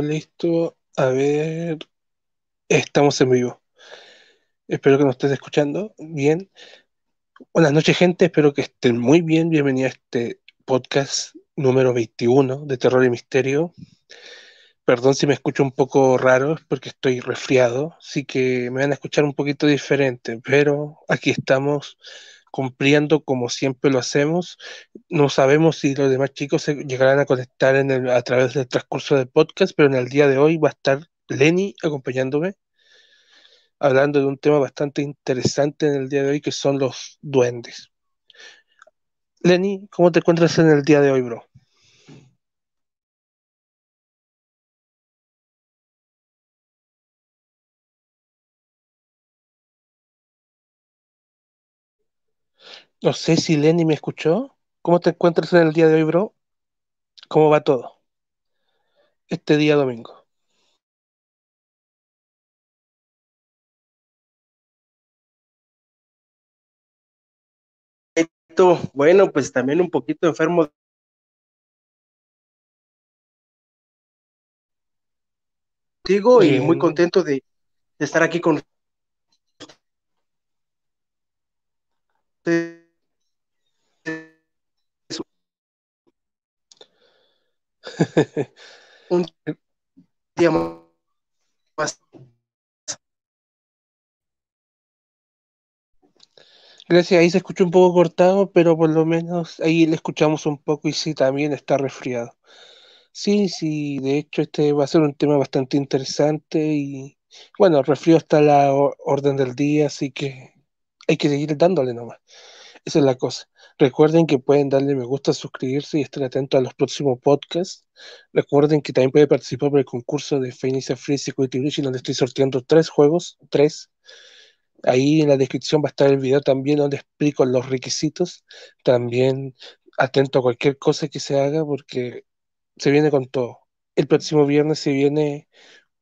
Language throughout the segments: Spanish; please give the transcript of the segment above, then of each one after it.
listo. A ver. Estamos en vivo. Espero que nos estés escuchando bien. Buenas noches, gente. Espero que estén muy bien. Bienvenido a este podcast número 21 de Terror y Misterio. Perdón si me escucho un poco raro, es porque estoy resfriado, así que me van a escuchar un poquito diferente, pero aquí estamos cumpliendo como siempre lo hacemos. No sabemos si los demás chicos se llegarán a conectar en el, a través del transcurso del podcast, pero en el día de hoy va a estar Lenny acompañándome, hablando de un tema bastante interesante en el día de hoy, que son los duendes. Lenny, ¿cómo te encuentras en el día de hoy, bro? No sé si Lenny me escuchó. ¿Cómo te encuentras en el día de hoy, bro? ¿Cómo va todo? Este día domingo. Bueno, pues también un poquito enfermo. Contigo y muy contento de, de estar aquí con ustedes. un día más. Gracias, ahí se escuchó un poco cortado, pero por lo menos ahí le escuchamos un poco y sí, también está resfriado. Sí, sí, de hecho este va a ser un tema bastante interesante y bueno, el resfrío está a la orden del día, así que hay que seguir dándole nomás. Esa es la cosa. Recuerden que pueden darle me gusta, suscribirse y estar atentos a los próximos podcasts. Recuerden que también pueden participar por el concurso de Phoenix Free Security Breach, donde estoy sorteando tres juegos, tres. Ahí en la descripción va a estar el video también donde explico los requisitos. También atento a cualquier cosa que se haga porque se viene con todo. El próximo viernes se viene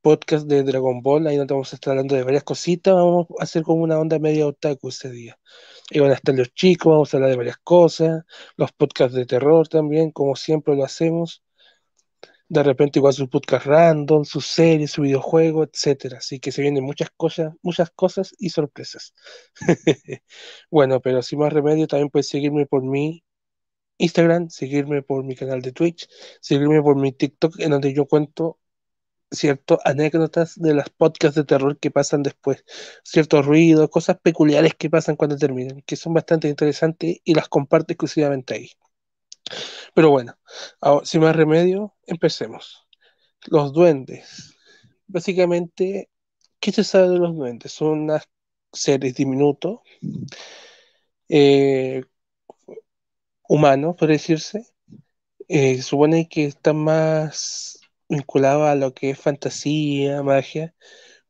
podcast de Dragon Ball, ahí nos vamos a estar hablando de varias cositas, vamos a hacer como una onda media otaku ese día. Y van a estar los chicos, vamos a hablar de varias cosas, los podcasts de terror también, como siempre lo hacemos. De repente igual su podcast random, sus series, su videojuego, etcétera. Así que se vienen muchas cosas, muchas cosas y sorpresas. bueno, pero sin más remedio, también puedes seguirme por mi Instagram, seguirme por mi canal de Twitch, seguirme por mi TikTok, en donde yo cuento ciertas anécdotas de las podcasts de terror que pasan después, ciertos ruidos, cosas peculiares que pasan cuando terminan, que son bastante interesantes y las comparto exclusivamente ahí. Pero bueno, sin más remedio, empecemos. Los duendes. Básicamente, ¿qué se sabe de los duendes? Son unas seres diminutos, eh, humanos, por decirse. Eh, supone que están más vinculados a lo que es fantasía, magia,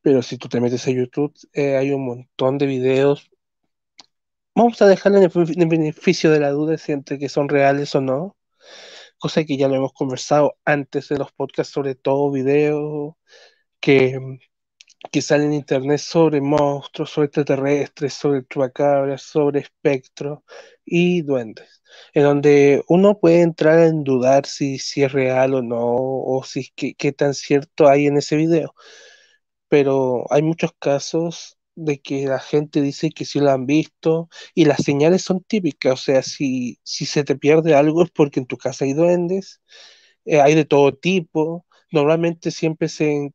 pero si tú te metes a YouTube, eh, hay un montón de videos. Vamos a dejarlo en el, en el beneficio de la duda si entre que son reales o no, cosa que ya lo hemos conversado antes de los podcasts, sobre todo videos que, que salen en internet sobre monstruos, sobre extraterrestres, sobre chupacabras, sobre espectros y duendes, en donde uno puede entrar en dudar si, si es real o no, o si qué, qué tan cierto hay en ese video. Pero hay muchos casos de que la gente dice que sí lo han visto y las señales son típicas, o sea, si, si se te pierde algo es porque en tu casa hay duendes, eh, hay de todo tipo, normalmente siempre se,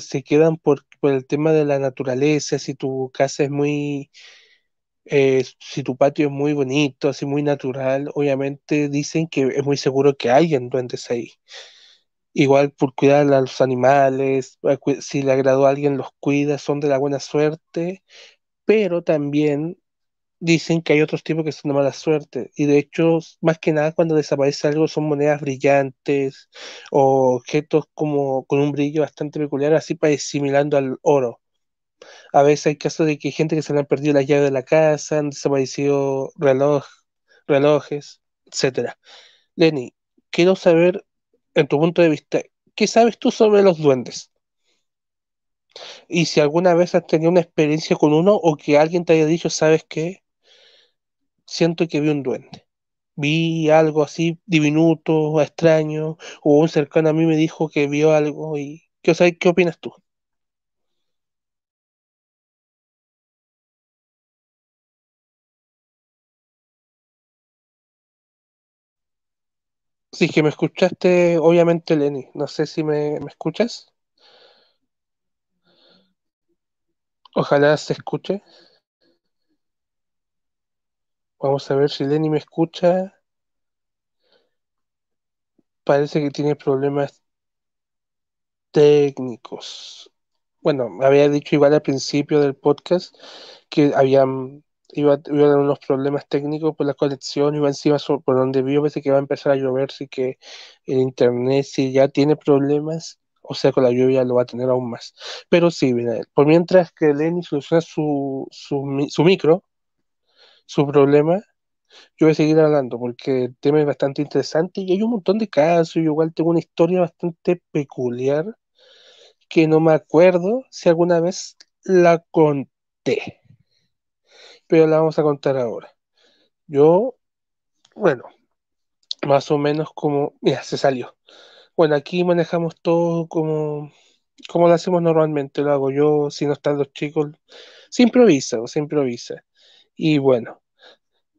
se quedan por, por el tema de la naturaleza, si tu casa es muy, eh, si tu patio es muy bonito, así muy natural, obviamente dicen que es muy seguro que hayan duendes ahí. Igual por cuidar a los animales, si le agradó a alguien los cuida, son de la buena suerte, pero también dicen que hay otros tipos que son de mala suerte. Y de hecho, más que nada cuando desaparece algo son monedas brillantes o objetos como con un brillo bastante peculiar, así para asimilando al oro. A veces hay casos de que hay gente que se le han perdido las llaves de la casa, han desaparecido reloj, relojes, etcétera. Lenny, quiero saber, en tu punto de vista, ¿qué sabes tú sobre los duendes? Y si alguna vez has tenido una experiencia con uno o que alguien te haya dicho, ¿sabes qué? Siento que vi un duende. vi algo así diminuto, extraño, o un cercano a mí me dijo que vio algo y ¿qué, o ¿qué opinas tú? Sí, que me escuchaste, obviamente, Lenny. No sé si me, me escuchas. Ojalá se escuche. Vamos a ver si Lenny me escucha. Parece que tiene problemas técnicos. Bueno, me había dicho igual al principio del podcast que habían iba, iba a unos problemas técnicos por la conexión, iba encima por donde vivo, parece que va a empezar a llover, sí que el internet si ya tiene problemas, o sea, con la lluvia lo va a tener aún más. Pero sí, por mientras que Lenny soluciona su, su micro, su problema, yo voy a seguir hablando porque el tema es bastante interesante y hay un montón de casos. Yo igual tengo una historia bastante peculiar que no me acuerdo si alguna vez la conté, pero la vamos a contar ahora. Yo, bueno, más o menos como, mira, se salió. Bueno, aquí manejamos todo como, como lo hacemos normalmente, lo hago yo, si no están los chicos, se improvisa, se improvisa. Y bueno,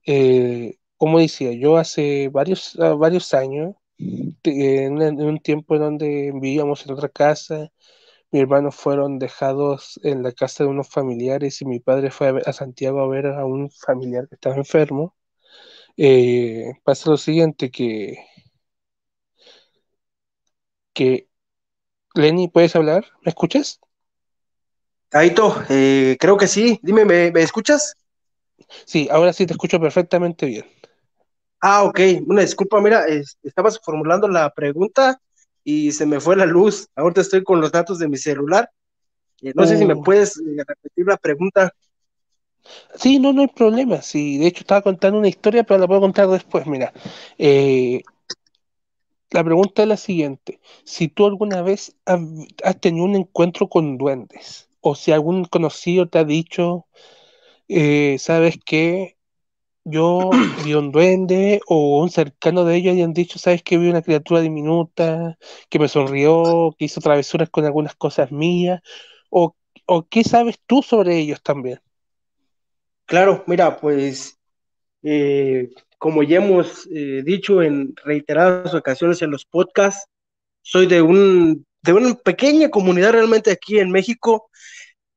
eh, como decía, yo hace varios, ah, varios años, en, un tiempo en donde vivíamos en otra casa, mis hermanos fueron dejados en la casa de unos familiares y mi padre fue a, a Santiago a ver a un familiar que estaba enfermo. Eh, pasa lo siguiente, que, que Lenny, ¿puedes hablar? ¿Me escuchas? Taito, eh, creo que sí. Dime, ¿me, ¿me, escuchas? Sí, ahora sí te escucho perfectamente bien. Ah, ok. Una disculpa, mira, es, estabas formulando la pregunta y se me fue la luz. Ahorita estoy con los datos de mi celular. Eh, no uh. sé si me uh. puedes eh, repetir la pregunta. Sí, no, no hay problema. Sí, de hecho estaba contando una historia, pero la puedo contar después. Mira, eh, la pregunta es la siguiente: si tú alguna vez has, has, tenido un encuentro con duendes, o si algún conocido te ha dicho, eh, sabes que yo vi un duende o un cercano de ellos y han dicho, sabes que vi una criatura diminuta que me sonrió, que hizo travesuras con algunas cosas mías, o, o qué sabes tú sobre ellos también. Claro, mira, pues eh, como ya hemos eh, dicho en reiteradas ocasiones en los podcasts, soy de un de una pequeña comunidad realmente aquí en México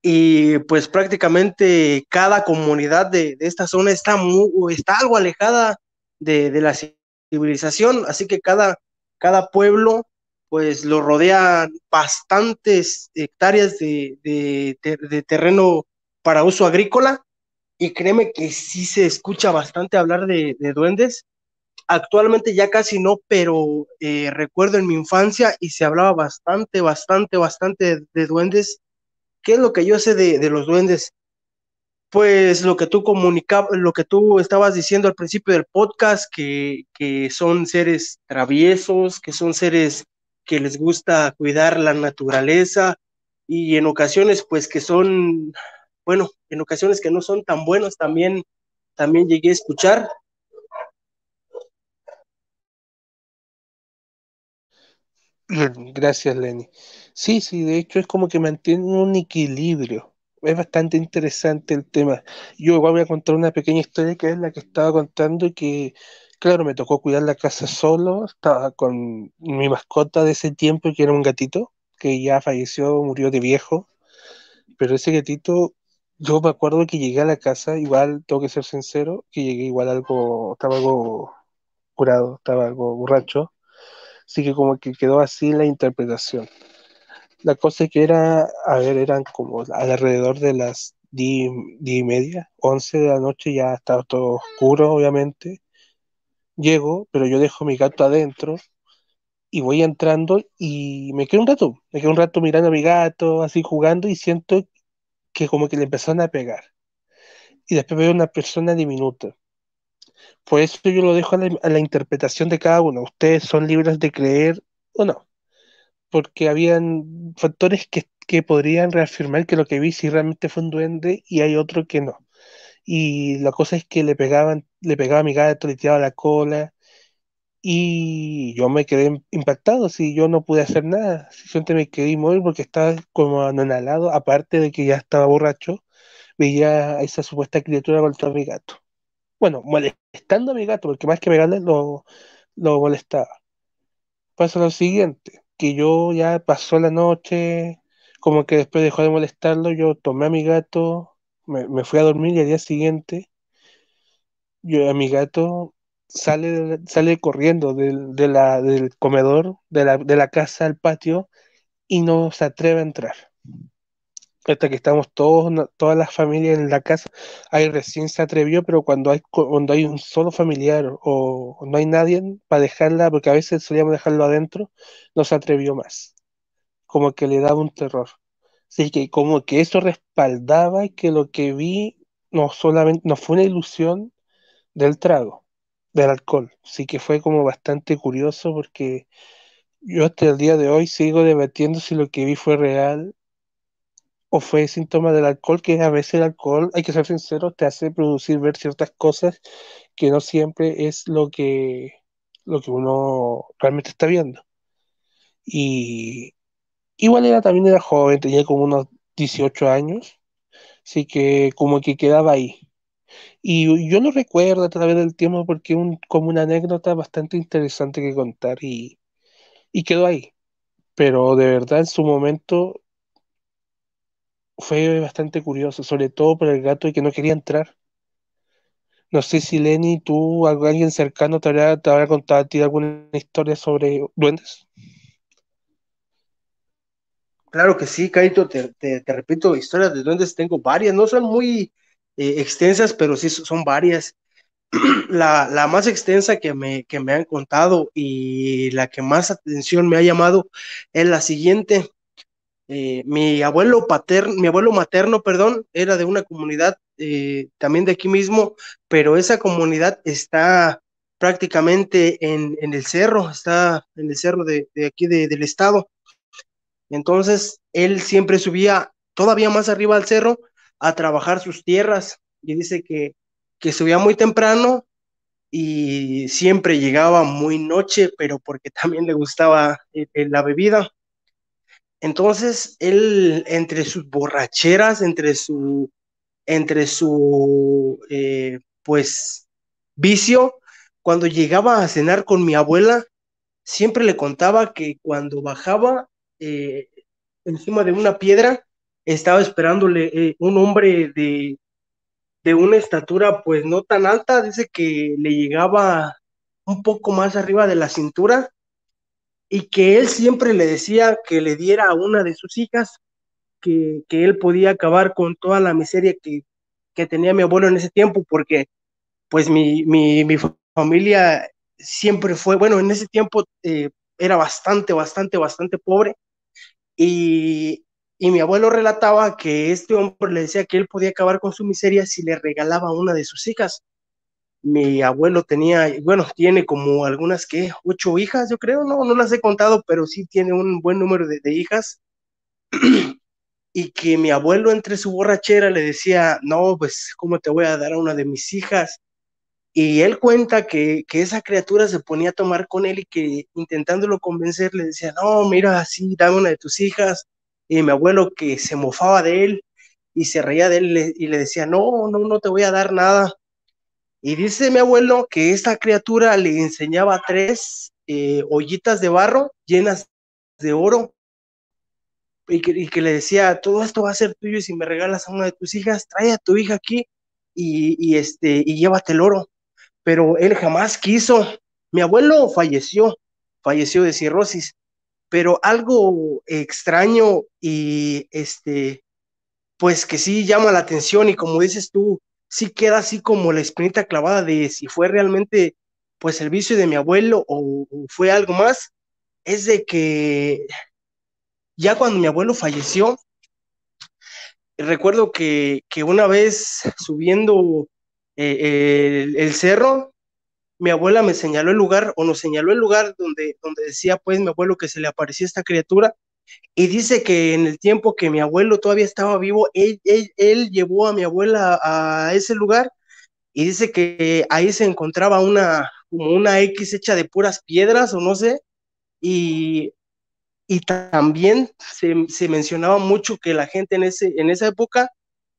y pues prácticamente cada comunidad de, de esta zona está, muy, está algo alejada de, de, la civilización, así que cada, cada pueblo pues lo rodean bastantes hectáreas de, de, terreno para uso agrícola y créeme que sí se escucha bastante hablar de, de duendes. Actualmente ya casi no, pero eh, recuerdo en mi infancia y se hablaba bastante, bastante, bastante de, duendes. ¿Qué es lo que yo sé de, de los duendes? Pues lo que tú comunicabas, lo que tú estabas diciendo al principio del podcast, que, que son seres traviesos, que son seres que les gusta cuidar la naturaleza y en ocasiones pues que son bueno, en ocasiones que no son tan buenos también, también llegué a escuchar. Gracias, Lenny. Sí, sí, de hecho es como que mantiene un equilibrio. Es bastante interesante el tema. Yo igual voy a contar una pequeña historia que es la que estaba contando y que, claro, me tocó cuidar la casa solo. Estaba con mi mascota de ese tiempo, que era un gatito, que ya falleció, murió de viejo. Pero ese gatito yo me acuerdo que llegué a la casa, igual tengo que ser sincero, que llegué igual algo, estaba algo curado, estaba algo borracho, así que como que quedó así la interpretación. La cosa que era, a ver, eran como alrededor de las diez, diez y media, once de la noche, ya estaba todo oscuro, obviamente. Llego, pero yo dejo mi gato adentro y voy entrando y me quedo un rato, me quedo un rato mirando a mi gato, así jugando y siento que como que le empezaron a pegar. Y después veo una persona diminuta. Por eso yo lo dejo a la, a interpretación de cada uno. Ustedes son libres de creer o no. Porque habían factores que, que podrían reafirmar que lo que vi sí realmente fue un duende y hay otro que no. y la cosa es que le pegaban, le pegaba a mi gato, le tiraba la cola, y yo me quedé impactado, si yo no pude hacer nada, simplemente me quedé morir porque estaba como anonalado, aparte de que ya estaba borracho, veía a esa supuesta criatura contra mi gato. Bueno, molestando a mi gato, porque más que pegarle lo, lo molestaba. Pasa lo siguiente, que yo ya pasó la noche, como que después dejó de molestarlo, yo tomé a mi gato, me, me fui a dormir y al día siguiente, yo a mi gato sale, sale corriendo del, del comedor, de la, de la casa al patio y no se atreve a entrar. Hasta que estamos todos, todas las familias en la casa, ahí recién se atrevió, pero cuando hay, cuando hay un solo familiar o, no hay nadie para dejarla, porque a veces solíamos dejarlo adentro, no se atrevió más. Como que le daba un terror. Así que como que eso respaldaba que lo que vi no solamente no fue una ilusión del trago, del alcohol. Sí que fue como bastante curioso porque yo hasta el día de hoy sigo debatiendo si lo que vi fue real o fue síntoma del alcohol, que a veces el alcohol, hay que ser sincero, te hace producir ver ciertas cosas que no siempre es lo que, lo que uno realmente está viendo. Y igual era también era joven, tenía como unos 18 años, así que como que quedaba ahí. Y yo lo recuerdo a través del tiempo porque es un, como una anécdota bastante interesante que contar y, y quedó ahí. Pero de verdad en su momento fue bastante curioso, sobre todo por el gato y que no quería entrar. No sé si Lenny, tú, alguien cercano te habrá, contado ti alguna historia sobre duendes. Claro que sí, Caito, te, repito, historias de duendes tengo varias, no son muy eh, extensas, pero sí son varias. La, más extensa que me han contado y la que más atención me ha llamado es la siguiente. Eh, mi abuelo paterno, mi abuelo materno, perdón, era de una comunidad eh, también de aquí mismo, pero esa comunidad está prácticamente en, el cerro, está en el cerro de, aquí de, del estado. Entonces, él siempre subía todavía más arriba al cerro a trabajar sus tierras y dice que, que subía muy temprano y siempre llegaba muy noche, pero porque también le gustaba eh, la bebida. Entonces, él, entre sus borracheras, entre su, entre su, eh, pues, vicio, cuando llegaba a cenar con mi abuela, siempre le contaba que cuando bajaba eh, encima de una piedra, estaba esperándole eh, un hombre de, de una estatura, pues, no tan alta, dice que le llegaba un poco más arriba de la cintura y que él siempre le decía que le diera a una de sus hijas, que, que él podía acabar con toda la miseria que, que, tenía mi abuelo en ese tiempo, porque pues mi, mi, mi familia siempre fue, bueno, en ese tiempo eh, era bastante, bastante, bastante pobre. Y, y mi abuelo relataba que este hombre le decía que él podía acabar con su miseria si le regalaba una de sus hijas mi abuelo tenía, bueno, tiene como algunas que ocho hijas, yo creo, no, no las he contado, pero sí tiene un buen número de, hijas. y que mi abuelo entre su borrachera le decía, no, pues, ¿cómo te voy a dar a una de mis hijas? Y él cuenta que, que esa criatura se ponía a tomar con él y que intentándolo convencer le decía, no, mira, sí, dame una de tus hijas. Y mi abuelo que se mofaba de él y se reía de él y le decía, no, no, no te voy a dar nada y dice mi abuelo que esta criatura le enseñaba tres eh, ollitas de barro llenas de oro y que, le decía, todo esto va a ser tuyo y si me regalas a una de tus hijas, trae a tu hija aquí y, y, este, y llévate el oro. Pero él jamás quiso. Mi abuelo falleció, falleció de cirrosis, pero algo extraño y este, pues que sí llama la atención y como dices tú, sí queda así como la espinita clavada de si fue realmente pues el vicio de mi abuelo o, fue algo más, es de que ya cuando mi abuelo falleció, recuerdo que, que una vez subiendo eh, el, el, cerro, mi abuela me señaló el lugar o nos señaló el lugar donde, donde decía pues mi abuelo que se le aparecía esta criatura Y dice que en el tiempo que mi abuelo todavía estaba vivo, él, él, llevó a mi abuela a ese lugar y dice que ahí se encontraba una, como una X hecha de puras piedras o no sé, y, y también se, se, mencionaba mucho que la gente en, ese, en esa época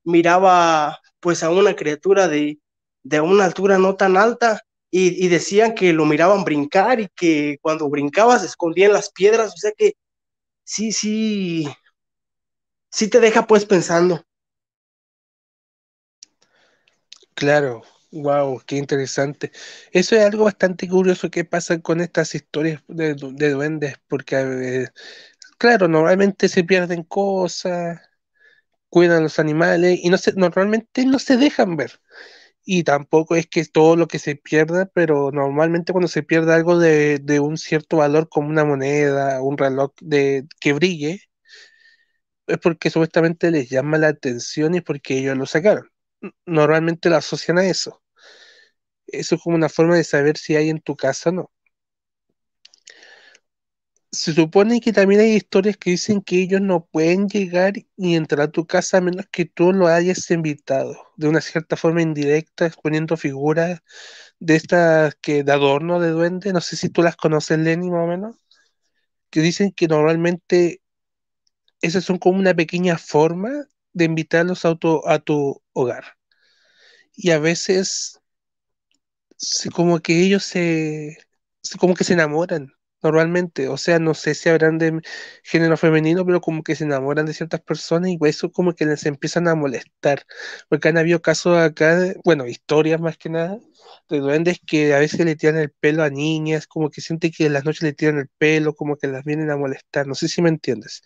miraba pues a una criatura de, de una altura no tan alta y, y, decían que lo miraban brincar y que cuando brincaba se escondían las piedras, o sea que sí, sí, sí te deja pues pensando. Claro, wow, qué interesante. Eso es algo bastante curioso que pasa con estas historias de, de duendes, porque, claro, normalmente se pierden cosas, cuidan los animales y no se, normalmente no se dejan ver. Y tampoco es que todo lo que se pierda, pero normalmente cuando se pierde algo de, de un cierto valor como una moneda, un reloj de, que brille, es porque supuestamente les llama la atención y porque ellos lo sacaron. Normalmente lo asocian a eso. Eso es como una forma de saber si hay en tu casa o no. Se supone que también hay historias que dicen que ellos no pueden llegar ni entrar a tu casa a menos que tú lo hayas invitado, de una cierta forma indirecta, poniendo figuras de estas que de adorno de duende, no sé si tú las conoces, Lenny, más o menos, que dicen que normalmente esas son como una pequeña forma de invitarlos a tu, a tu hogar. Y a veces como que ellos se, como que se enamoran normalmente, o sea, no sé si habrán de género femenino, pero como que se enamoran de ciertas personas y eso como que les empiezan a molestar, porque han habido casos acá, bueno, historias más que nada, de duendes que a veces le tiran el pelo a niñas, como que sienten que en las noches le tiran el pelo, como que las vienen a molestar, no sé si me entiendes.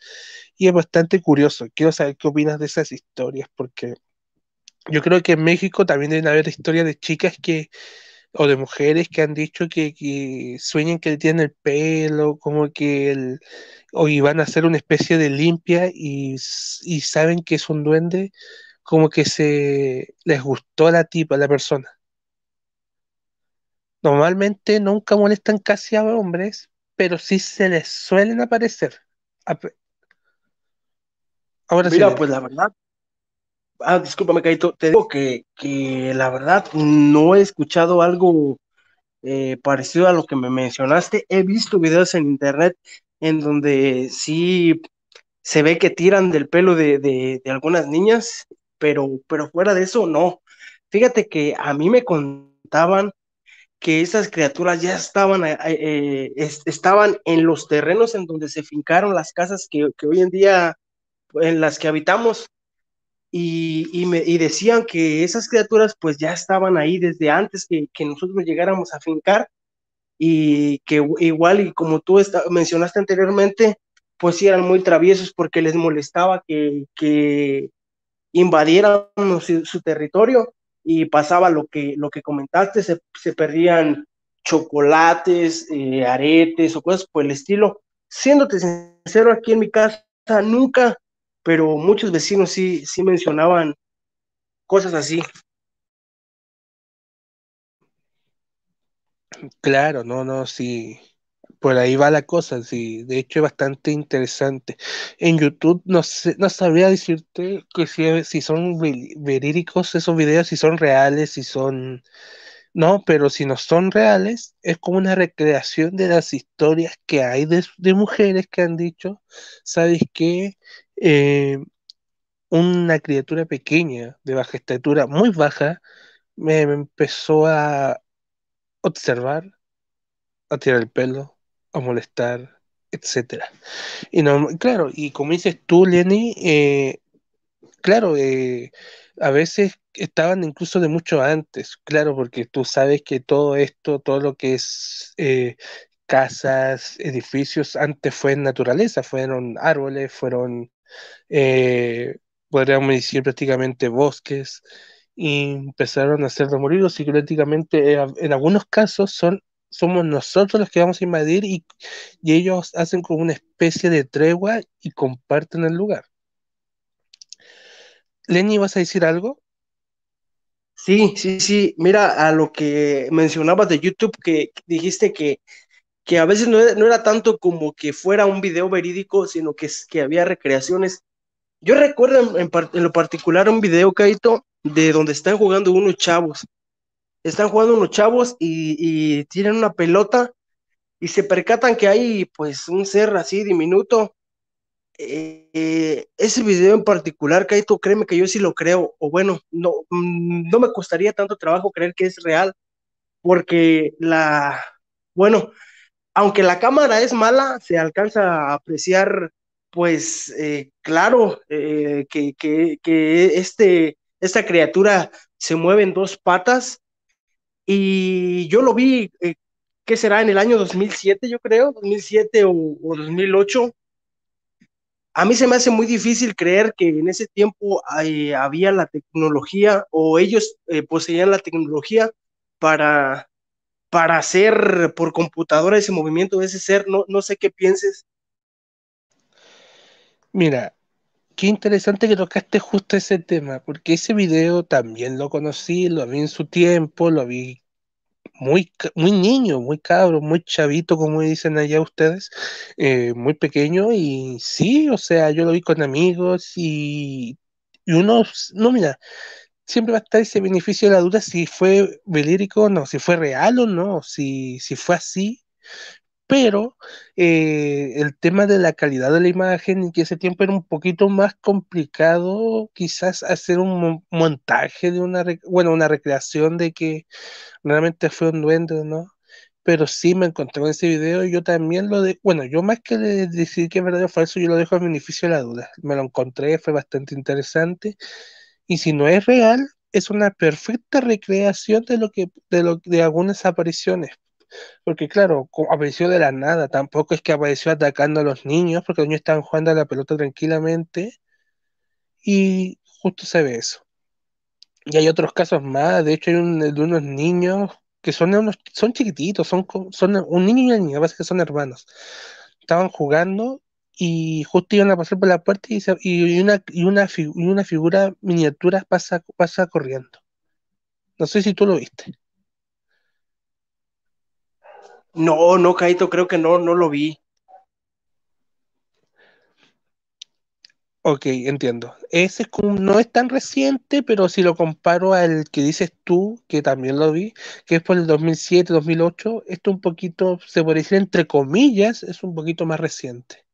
Y es bastante curioso, quiero saber qué opinas de esas historias, porque yo creo que en México también deben haber historias de chicas que o de mujeres que han dicho que, que sueñan que le tienen el pelo, como que el, o iban a hacer una especie de limpia y, y, saben que es un duende, como que se les gustó a la tipa, a la persona. Normalmente nunca molestan casi a hombres, pero sí se les suelen aparecer. Ahora Mira, sí, pues la verdad, Ah, discúlpame, Caito. Te digo que, que la verdad no he escuchado algo eh, parecido a lo que me mencionaste. He visto videos en internet en donde sí se ve que tiran del pelo de, de, algunas niñas, pero, pero fuera de eso, no. Fíjate que a mí me contaban que esas criaturas ya estaban, eh, eh, estaban en los terrenos en donde se fincaron las casas que, que hoy en día en las que habitamos y, me, decían que esas criaturas pues ya estaban ahí desde antes que, nosotros llegáramos a fincar y que igual y como tú mencionaste anteriormente, pues sí eran muy traviesos porque les molestaba que, que invadieran su, territorio y pasaba lo que, lo que comentaste, se, perdían chocolates, eh, aretes o cosas por el estilo. Siéndote sincero, aquí en mi casa nunca pero muchos vecinos sí, sí mencionaban cosas así. Claro, no, no, sí, por ahí va la cosa, sí, de hecho es bastante interesante. En YouTube no sé, no sabría decirte que si, si son verídicos esos videos, si son reales, si son no, pero si no son reales, es como una recreación de las historias que hay de, de mujeres que han dicho, ¿sabes qué? Eh, una criatura pequeña, de baja estatura, muy baja, me, empezó a observar, a tirar el pelo, a molestar, etcétera. Y no, claro, y como dices tú, Lenny, eh, claro, eh, a veces estaban incluso de mucho antes, claro, porque tú sabes que todo esto, todo lo que es casas, edificios, antes fue naturaleza, fueron árboles, fueron eh, podríamos decir prácticamente bosques, y empezaron a demolidos y prácticamente eh, en algunos casos son, somos nosotros los que vamos a invadir y, y ellos hacen como una especie de tregua y comparten el lugar. Lenny, ¿vas a decir algo? Sí, sí, sí. Mira, a lo que mencionabas de YouTube, que dijiste que que a veces no, era tanto como que fuera un video verídico, sino que, que había recreaciones. Yo recuerdo en, lo particular un video, Kaito, de donde están jugando unos chavos. Están jugando unos chavos y, tienen una pelota y se percatan que hay pues un ser así diminuto. Eh, ese video en particular, Kaito, créeme que yo sí lo creo, o bueno, no, no me costaría tanto trabajo creer que es real, porque la, bueno, aunque la cámara es mala, se alcanza a apreciar, pues, eh, claro, eh, que, este, esta criatura se mueve en dos patas. Y yo lo vi, eh, ¿qué será? En el año 2007, yo creo, 2007 o, 2008. A mí se me hace muy difícil creer que en ese tiempo había la tecnología o ellos poseían la tecnología para para hacer por computadora ese movimiento de ese ser, no, no sé qué pienses. Mira, qué interesante que tocaste justo ese tema, porque ese video también lo conocí, lo vi en su tiempo, lo vi muy, muy niño, muy cabro, muy chavito, como dicen allá ustedes, eh, muy pequeño, y sí, o sea, yo lo vi con amigos y, y uno, no, mira, siempre va a estar ese beneficio de la duda si fue verídico o no, si fue real o no, si, si fue así. Pero eh, el tema de la calidad de la imagen y que ese tiempo era un poquito más complicado, quizás hacer un montaje de una, bueno, una recreación de que realmente fue un duende, ¿no? Pero sí me encontré con ese video y yo también lo de, bueno, yo más que decir que es verdadero o falso, yo lo dejo a beneficio de la duda. Me lo encontré, fue bastante interesante y si no es real, es una perfecta recreación de lo que, de lo, de algunas apariciones. Porque claro, apareció de la nada, tampoco es que apareció atacando a los niños, porque los niños estaban jugando a la pelota tranquilamente. Y justo se ve eso. Y hay otros casos más, de hecho hay un, de unos niños que son unos, son chiquititos, son, son un niño y una niña, parece que son hermanos. Estaban jugando y justo iban a pasar por la puerta y, una, y, una, una figura miniatura pasa, pasa corriendo. No sé si tú lo viste. No, no, Kaito, creo que no, no lo vi. Ok, entiendo. Ese es como, no es tan reciente, pero si lo comparo al que dices tú, que también lo vi, que es por el 2007, 2008, esto un poquito, se puede decir entre comillas, es un poquito más reciente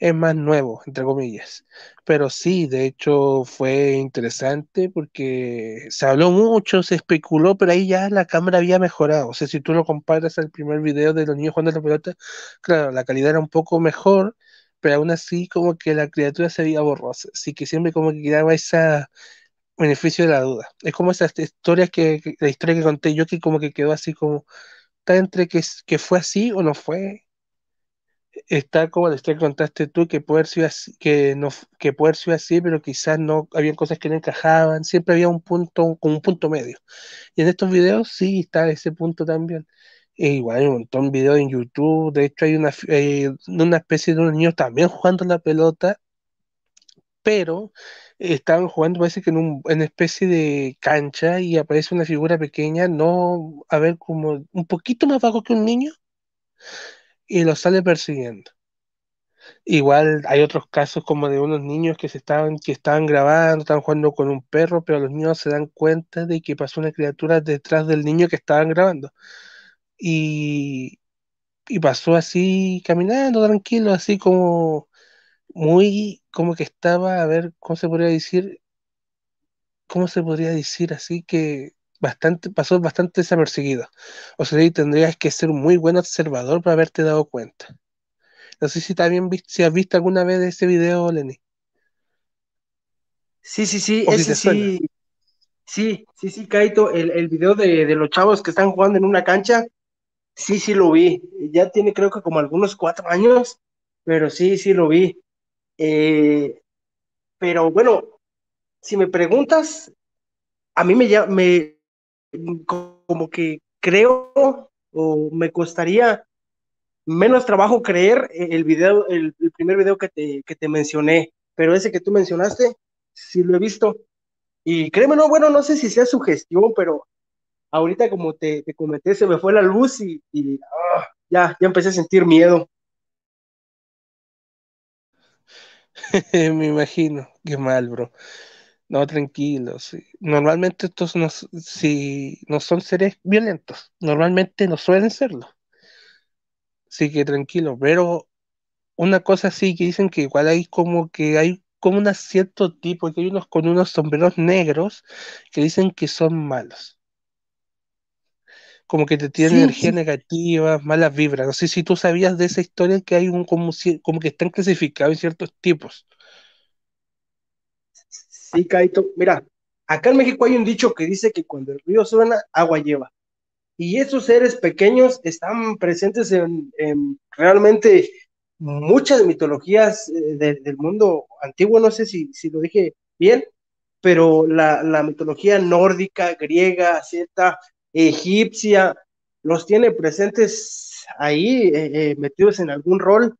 es más nuevo, entre comillas. Pero sí, de hecho fue interesante porque se habló mucho, se especuló, pero ahí ya la cámara había mejorado. O sea, si tú lo comparas al primer video de los niños jugando la pelota, claro, la calidad era un poco mejor, pero aún así como que la criatura se veía borrosa. Así que siempre como que quedaba ese beneficio de la duda. Es como esas historias que, la historia que conté yo que como que quedó así como, está entre que, que fue así o no fue está como te contaste tú, que puede ser así, que no, que puede ser así, pero quizás no, habían cosas que no encajaban, siempre había un punto, como un punto medio. Y en estos videos sí está ese punto también. E igual hay un montón de videos en YouTube, de hecho hay una, eh, una especie de unos niños también jugando la pelota, pero estaban jugando parece que en, un, en una especie de cancha y aparece una figura pequeña, no, a ver, como un poquito más bajo que un niño, y los sale persiguiendo. Igual hay otros casos como de unos niños que se estaban, que estaban grabando, estaban jugando con un perro, pero los niños se dan cuenta de que pasó una criatura detrás del niño que estaban grabando. Y, y pasó así caminando tranquilo, así como muy, como que estaba, a ver, ¿cómo se podría decir? ¿Cómo se podría decir? Así que bastante, pasó bastante desapercibido. O sea, ahí tendrías que ser un muy buen observador para haberte dado cuenta. No sé si también si has visto alguna vez ese video, Lenny. Sí, sí, sí, ese sí. Sí, sí, sí, Kaito, el, el video de, de, los chavos que están jugando en una cancha, sí, sí lo vi. Ya tiene creo que como algunos cuatro años, pero sí, sí lo vi. Eh, pero bueno, si me preguntas, a mí me, me, como que creo o me costaría menos trabajo creer el video, el, primer video que te, que te mencioné, pero ese que tú mencionaste, sí lo he visto. Y créeme, no, bueno, no sé si sea gestión pero ahorita como te, te comenté, se me fue la luz y, ya, ya empecé a sentir miedo. Me imagino, qué mal, bro. No, tranquilo. Sí. Normalmente estos no, si no son seres violentos, normalmente no suelen serlo. Así que tranquilo, pero una cosa sí que dicen que igual hay como que hay como un cierto tipo, que hay unos con unos sombreros negros que dicen que son malos. Como que te tienen Sí, energía negativa, malas vibras. No sé si tú sabías de esa historia que hay un como, como que están clasificados en ciertos tipos. Sí, Kaito. Mira, acá en México hay un dicho que dice que cuando el río suena, agua lleva. Y esos seres pequeños están presentes en, en realmente muchas mitologías eh, de, del mundo antiguo, no sé si, si lo dije bien, pero la, la mitología nórdica, griega, celta, egipcia, los tiene presentes ahí, eh, eh, metidos en algún rol.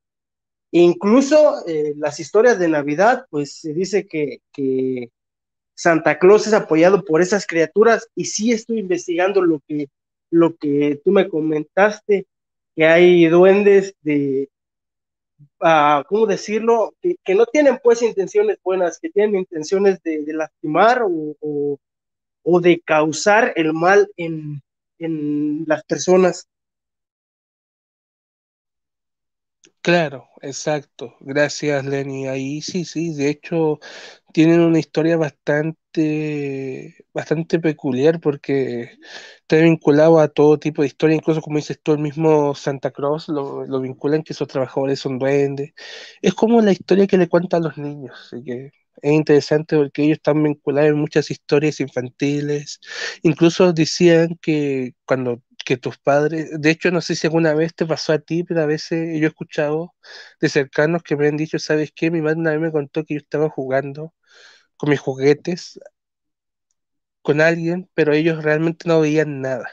Incluso eh, las historias de Navidad, pues se dice que, Santa Claus es apoyado por esas criaturas y sí estoy investigando lo que, lo que tú me comentaste, que hay duendes de, uh, ¿cómo decirlo? Que, no tienen pues intenciones buenas, que tienen intenciones de, lastimar o, o, o, de causar el mal en, en las personas. Claro, exacto. Gracias, Lenny. Ahí sí, sí. De hecho, tienen una historia bastante, bastante peculiar porque está vinculado a todo tipo de historia, incluso como dices tú, el mismo Santa Claus lo, lo vinculan que esos trabajadores son duendes. Es como la historia que le cuentan a los niños, así que es interesante porque ellos están vinculados en muchas historias infantiles. Incluso decían que cuando que tus padres, de hecho no sé si alguna vez te pasó a ti, pero a veces yo he escuchado de cercanos que me han dicho, ¿sabes qué? Mi madre una vez me contó que yo estaba jugando con mis juguetes con alguien, pero ellos realmente no veían nada.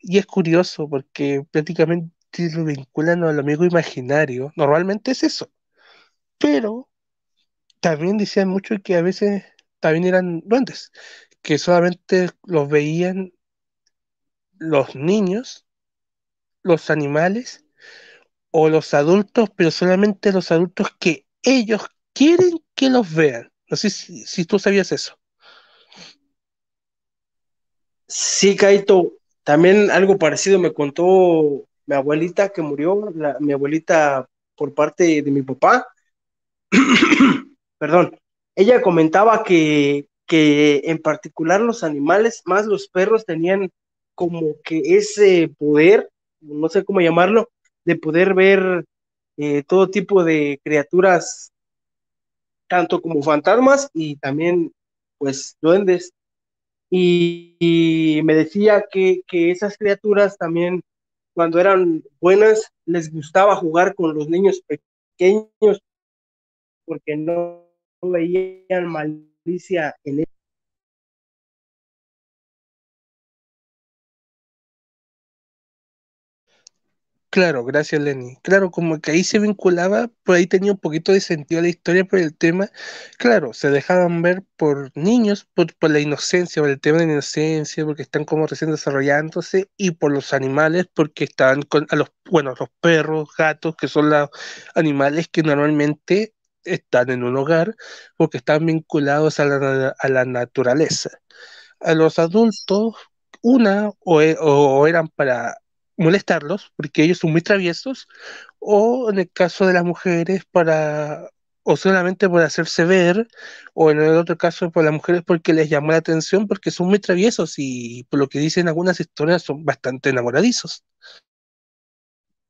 Y es curioso porque prácticamente lo vinculan al amigo imaginario. Normalmente es eso. Pero también decían mucho que a veces también eran duendes, que solamente los veían los niños, los animales o los adultos, pero solamente los adultos que ellos quieren que los vean. No sé si, tú sabías eso. Sí, Kaito, también algo parecido me contó mi abuelita que murió, mi abuelita por parte de mi papá. Perdón, ella comentaba que, que en particular los animales, más los perros, tenían como que ese poder, no sé cómo llamarlo, de poder ver eh, todo tipo de criaturas, tanto como fantasmas y también pues duendes. Y, me decía que, que, esas criaturas también, cuando eran buenas, les gustaba jugar con los niños pequeños porque no veían malicia en Claro, gracias Lenny. Claro, como que ahí se vinculaba, pues ahí tenía un poquito de sentido la historia por el tema. Claro, se dejaban ver por niños, por, por la inocencia, por el tema de la inocencia, porque están como recién desarrollándose, y por los animales, porque estaban con a los, bueno, los perros, gatos, que son los animales que normalmente están en un hogar, porque están vinculados a la, a la naturaleza. A los adultos, una, o, o eran para molestarlos, porque ellos son muy traviesos, o en el caso de las mujeres para o solamente por hacerse ver, o en el otro caso por las mujeres porque les llamó la atención porque son muy traviesos y por lo que dicen algunas historias son bastante enamoradizos.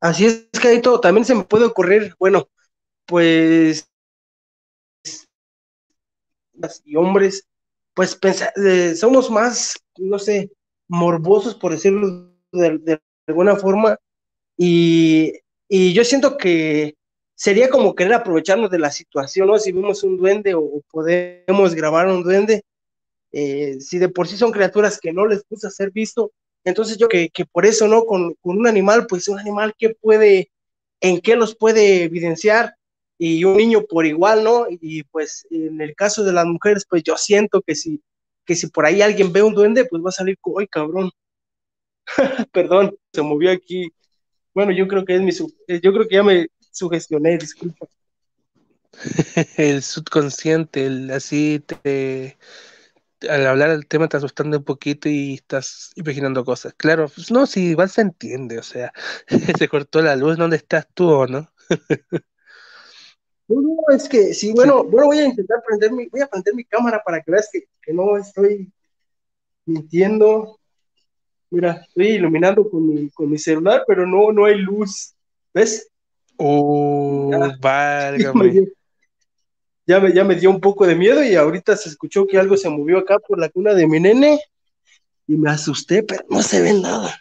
Así es que todo también se me puede ocurrir, bueno, pues y hombres, pues pensa, eh, somos más, no sé, morbosos por decirlo de, de alguna forma, y, y, yo siento que sería como querer aprovecharnos de la situación, ¿no? Si vemos un duende o, podemos grabar un duende, eh, si de por sí son criaturas que no les gusta ser visto, entonces yo que, que por eso, ¿no? Con, con, un animal, pues un animal que puede, en qué los puede evidenciar, y un niño por igual, ¿no? Y pues en el caso de las mujeres, pues yo siento que si, que si por ahí alguien ve un duende, pues va a salir, ¡ay, cabrón! Perdón, se movió aquí Bueno, yo creo que es mi, yo creo que ya me sugestioné, disculpa. el subconsciente, el, así te, al hablar del tema te asustando un poquito y estás imaginando cosas. Claro, pues no, sí, igual se entiende, o sea, se cortó la luz, ¿dónde estás tú o no? no, es que sí, bueno, bueno, voy a intentar prender mi, voy a prender mi cámara para que veas que, que no estoy mintiendo. Mira, estoy iluminando con mi, con mi celular, pero no, no hay luz. ¿Ves? Uh, ya, válgame. Ya me, ya me dio un poco de miedo y ahorita se escuchó que algo se movió acá por la cuna de mi nene y me asusté, pero no se ve nada.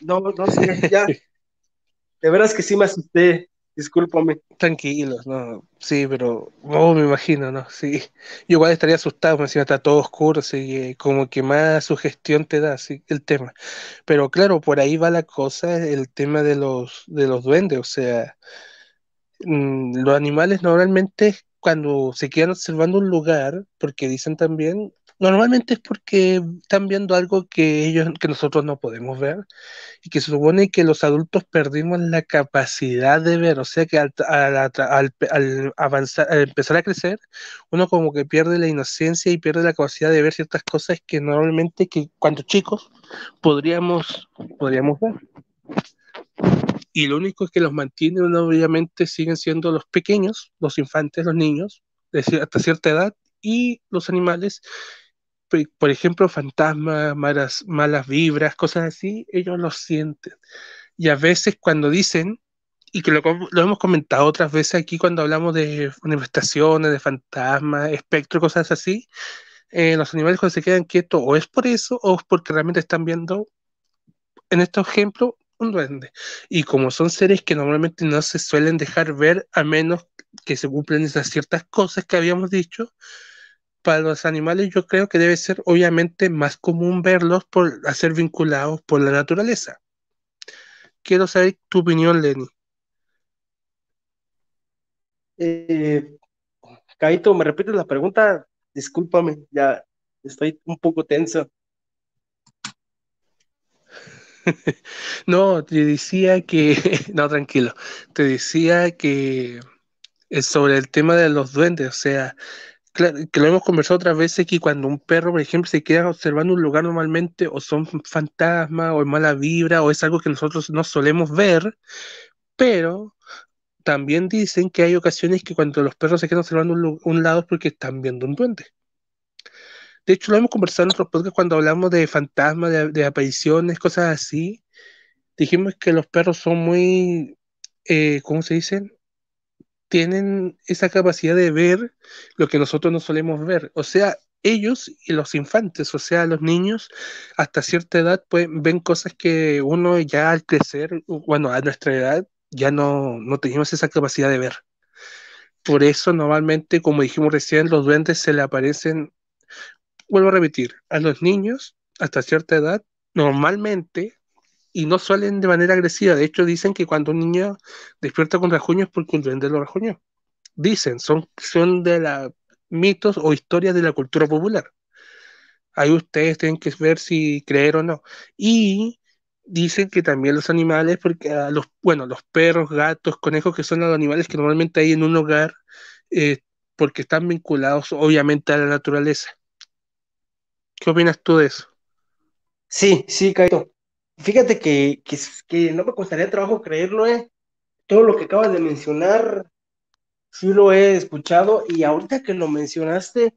No, no sé, ya. De veras que sí me asusté, discúlpame. Tranquilos, no, sí, pero, oh, me imagino, ¿no? Sí, yo igual estaría asustado, me decía, está todo oscuro, así como que más sugestión te da, así, el tema. Pero claro, por ahí va la cosa, el tema de los, de los duendes, o sea, mmm, los animales normalmente cuando se quedan observando un lugar, porque dicen también, normalmente es porque están viendo algo que ellos, que nosotros no podemos ver, y que se supone que los adultos perdimos la capacidad de ver, o sea que al, al, al, avanzar, al empezar a crecer, uno como que pierde la inocencia y pierde la capacidad de ver ciertas cosas que normalmente que cuando chicos podríamos, podríamos ver. Y lo único que los mantiene obviamente siguen siendo los pequeños, los infantes, los niños, hasta cierta edad, y los animales, por ejemplo, fantasmas, malas, malas vibras, cosas así, ellos los sienten. Y a veces cuando dicen, y que lo, lo hemos comentado otras veces aquí cuando hablamos de manifestaciones, de fantasmas, espectros, cosas así, eh, los animales cuando se quedan quietos o es por eso o es porque realmente están viendo, en este ejemplo, un duende. Y como son seres que normalmente no se suelen dejar ver a menos que se cumplen esas ciertas cosas que habíamos dicho, para los animales yo creo que debe ser obviamente más común verlos por ser vinculados por la naturaleza. Quiero saber tu opinión, Lenny. Eh, Caito, ¿me repites la pregunta? Discúlpame, ya estoy un poco tenso. no, te decía que, no, tranquilo, te decía que es sobre el tema de los duendes, o sea, claro, que lo hemos conversado otras veces, que cuando un perro, por ejemplo, se queda observando un lugar normalmente, o son fantasmas, o es mala vibra, o es algo que nosotros no solemos ver, pero también dicen que hay ocasiones que cuando los perros se quedan observando un, un lado es porque están viendo un duende. De hecho, lo hemos conversado en otros podcasts cuando hablamos de fantasmas, de, apariciones, cosas así. Dijimos que los perros son muy, eh, ¿cómo se dicen? Tienen esa capacidad de ver lo que nosotros no solemos ver. O sea, ellos y los infantes, o sea, los niños, hasta cierta edad pues, ven cosas que uno ya al crecer, bueno, a nuestra edad, ya no, no teníamos esa capacidad de ver. Por eso normalmente, como dijimos recién, los duendes se le aparecen vuelvo a repetir, a los niños hasta cierta edad, normalmente, y no suelen de manera agresiva, de hecho dicen que cuando un niño despierta con rajuños es porque un duende lo rajuñó. Dicen, son, son de los mitos o historias de la cultura popular. Ahí ustedes tienen que ver si creer o no. Y dicen que también los animales, porque a los, bueno, los perros, gatos, conejos, que son los animales que normalmente hay en un hogar, eh, porque están vinculados obviamente a la naturaleza. ¿Qué opinas tú de eso? Sí, sí, Kaito. Fíjate que, que, que, no me costaría trabajo creerlo, ¿eh? Todo lo que acabas de mencionar, sí lo he escuchado y ahorita que lo mencionaste,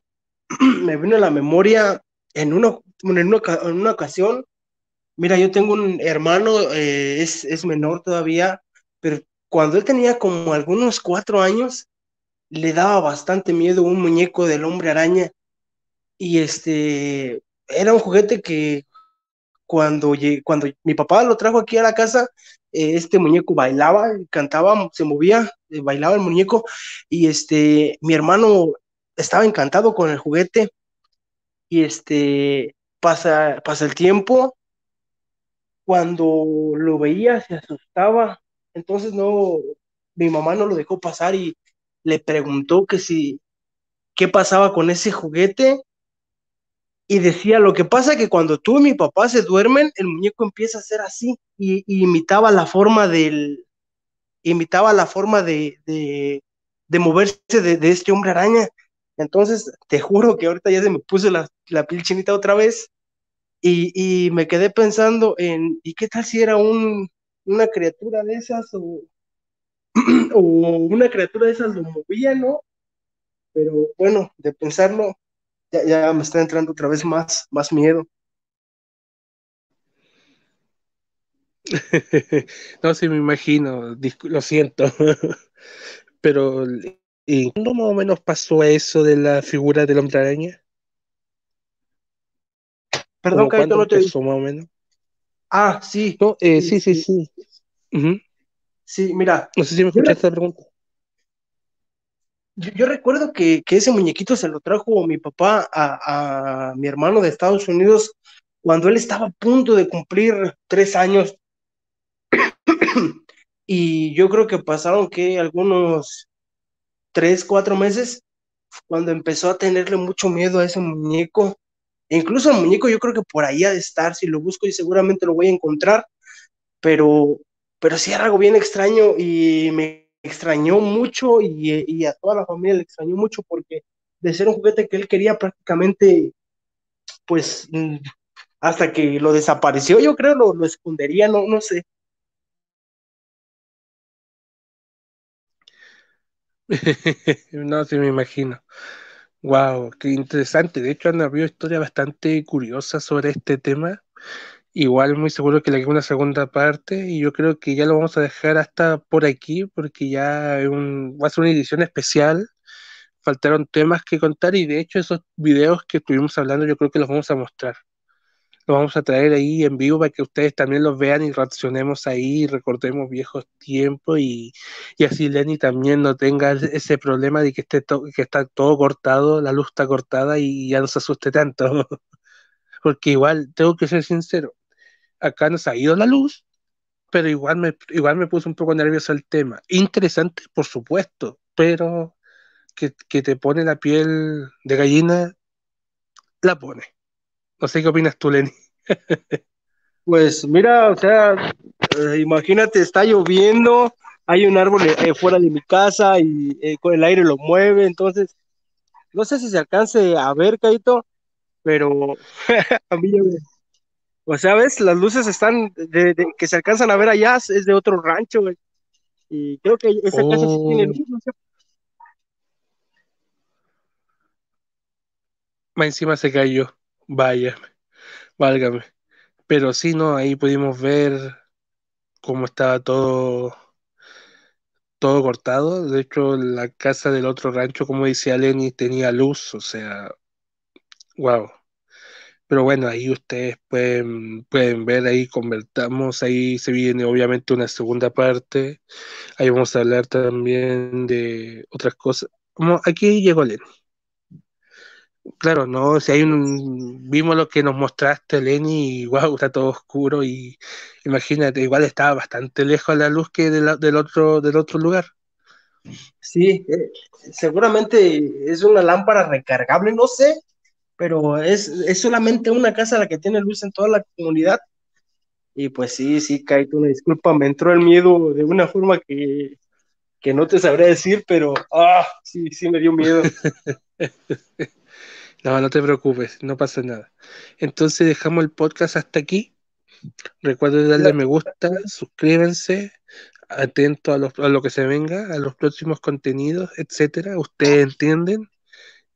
me vino a la memoria en una, en una, en una ocasión. Mira, yo tengo un hermano, eh, es, es menor todavía, pero cuando él tenía como algunos cuatro años, le daba bastante miedo un muñeco del hombre araña y este era un juguete que cuando, cuando mi papá lo trajo aquí a la casa, eh, este muñeco bailaba, cantaba, se movía, eh, bailaba el muñeco y este mi hermano estaba encantado con el juguete y este pasa, pasa el tiempo, cuando lo veía se asustaba, entonces no, mi mamá no lo dejó pasar y le preguntó que si, qué pasaba con ese juguete y decía, lo que pasa que cuando tú y mi papá se duermen, el muñeco empieza a ser así y, imitaba la forma del, imitaba la forma de, de, de moverse de, de, este hombre araña. Entonces, te juro que ahorita ya se me puso la, la piel chinita otra vez y, y, me quedé pensando en, ¿y qué tal si era un, una criatura de esas o, o una criatura de esas lo movía, ¿no? Pero bueno, de pensarlo, ya, ya me está entrando otra vez más, más miedo. no, sí, me imagino, lo siento. Pero, ¿y cuándo más o menos pasó eso de la figura del hombre araña? Perdón, Caito, no te más o menos? Ah, sí. No, eh, sí, sí, sí. Sí. sí, mira. No sé si me escuchaste la pregunta. Yo, recuerdo que, ese muñequito se lo trajo mi papá a, mi hermano de Estados Unidos cuando él estaba a punto de cumplir tres años. y yo creo que pasaron que algunos tres, cuatro meses cuando empezó a tenerle mucho miedo a ese muñeco. E incluso el muñeco yo creo que por ahí ha de estar, si lo busco y seguramente lo voy a encontrar, pero, pero sí era algo bien extraño y me extrañó mucho y, a toda la familia le extrañó mucho porque de ser un juguete que él quería prácticamente, pues mm, hasta que lo desapareció, yo creo lo, lo escondería, no, no sé. no, sí me imagino. Wow, qué interesante. De hecho, han habido historias bastante curiosas sobre este tema. Igual muy seguro que le queda una segunda parte y yo creo que ya lo vamos a dejar hasta por aquí porque ya va a ser una edición especial. Faltaron temas que contar y de hecho esos videos que estuvimos hablando yo creo que los vamos a mostrar. Los vamos a traer ahí en vivo para que ustedes también los vean y reaccionemos ahí y recordemos viejos tiempos y, y así Lenny también no tenga ese problema de que, esté que está todo cortado, la luz está cortada y ya no se asuste tanto. porque igual tengo que ser sincero, acá nos ha ido la luz, pero igual me, igual me puso un poco nervioso el tema. Interesante, por supuesto, pero que, te pone la piel de gallina, la pone. No sé qué opinas tú, Lenny. pues mira, o sea, eh, imagínate, está lloviendo, hay un árbol eh, fuera de mi casa y eh, con el aire lo mueve, entonces, no sé si se alcance a ver, Caito, pero a mí ya me, o sea, ves, las luces están de, que se alcanzan a ver allá, es de otro rancho, güey. Y creo que esa casa sí tiene luz, no sé. Encima se cayó. Vaya, válgame. Pero sí, no, ahí pudimos ver cómo estaba todo todo cortado. De hecho, la casa del otro rancho, como decía Lenny, tenía luz, o sea, wow. Pero bueno, ahí ustedes pueden, pueden ver, ahí convertamos, ahí se viene obviamente una segunda parte. Ahí vamos a hablar también de otras cosas. Como aquí llegó Lenny. Claro, no, si hay un, vimos lo que nos mostraste, Lenny, y wow, está todo oscuro y imagínate, igual estaba bastante lejos la luz que del otro, del otro lugar. Sí, eh, seguramente es una lámpara recargable, no sé, pero es, es solamente una casa la que tiene luz en toda la comunidad. Y pues sí, sí, Kaito, una disculpa, me entró el miedo de una forma que, que no te sabría decir, pero ah, sí, sí me dio miedo. no, no te preocupes, no pasa nada. Entonces dejamos el podcast hasta aquí. Recuerden darle me gusta, suscríbanse, atento a, a lo que se venga, a los próximos contenidos, etcétera. Ustedes entienden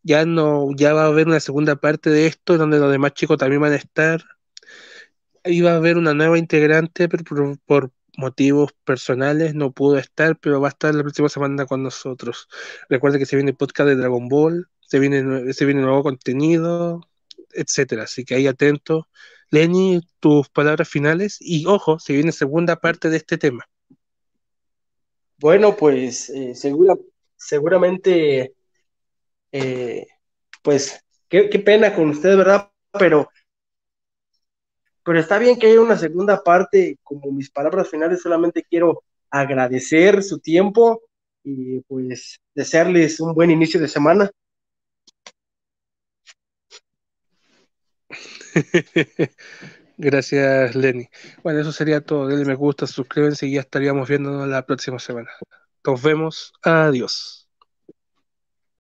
ya no, ya va a haber una segunda parte de esto donde los demás chicos también van a estar. Ahí va a haber una nueva integrante, pero por, motivos personales no pudo estar, pero va a estar la próxima semana con nosotros. Recuerda que se viene el podcast de Dragon Ball, se viene, se viene nuevo contenido, etcétera. Así que ahí atento. Lenny, tus palabras finales y ojo, se viene segunda parte de este tema. Bueno, pues eh, segura, seguramente eh, pues qué, pena con usted, ¿verdad? Pero, pero está bien que haya una segunda parte, como mis palabras finales, solamente quiero agradecer su tiempo y pues desearles un buen inicio de semana. Gracias, Lenny. Bueno, eso sería todo. Denle me gusta, suscríbanse y ya estaríamos viéndonos la próxima semana. Nos vemos. Adiós.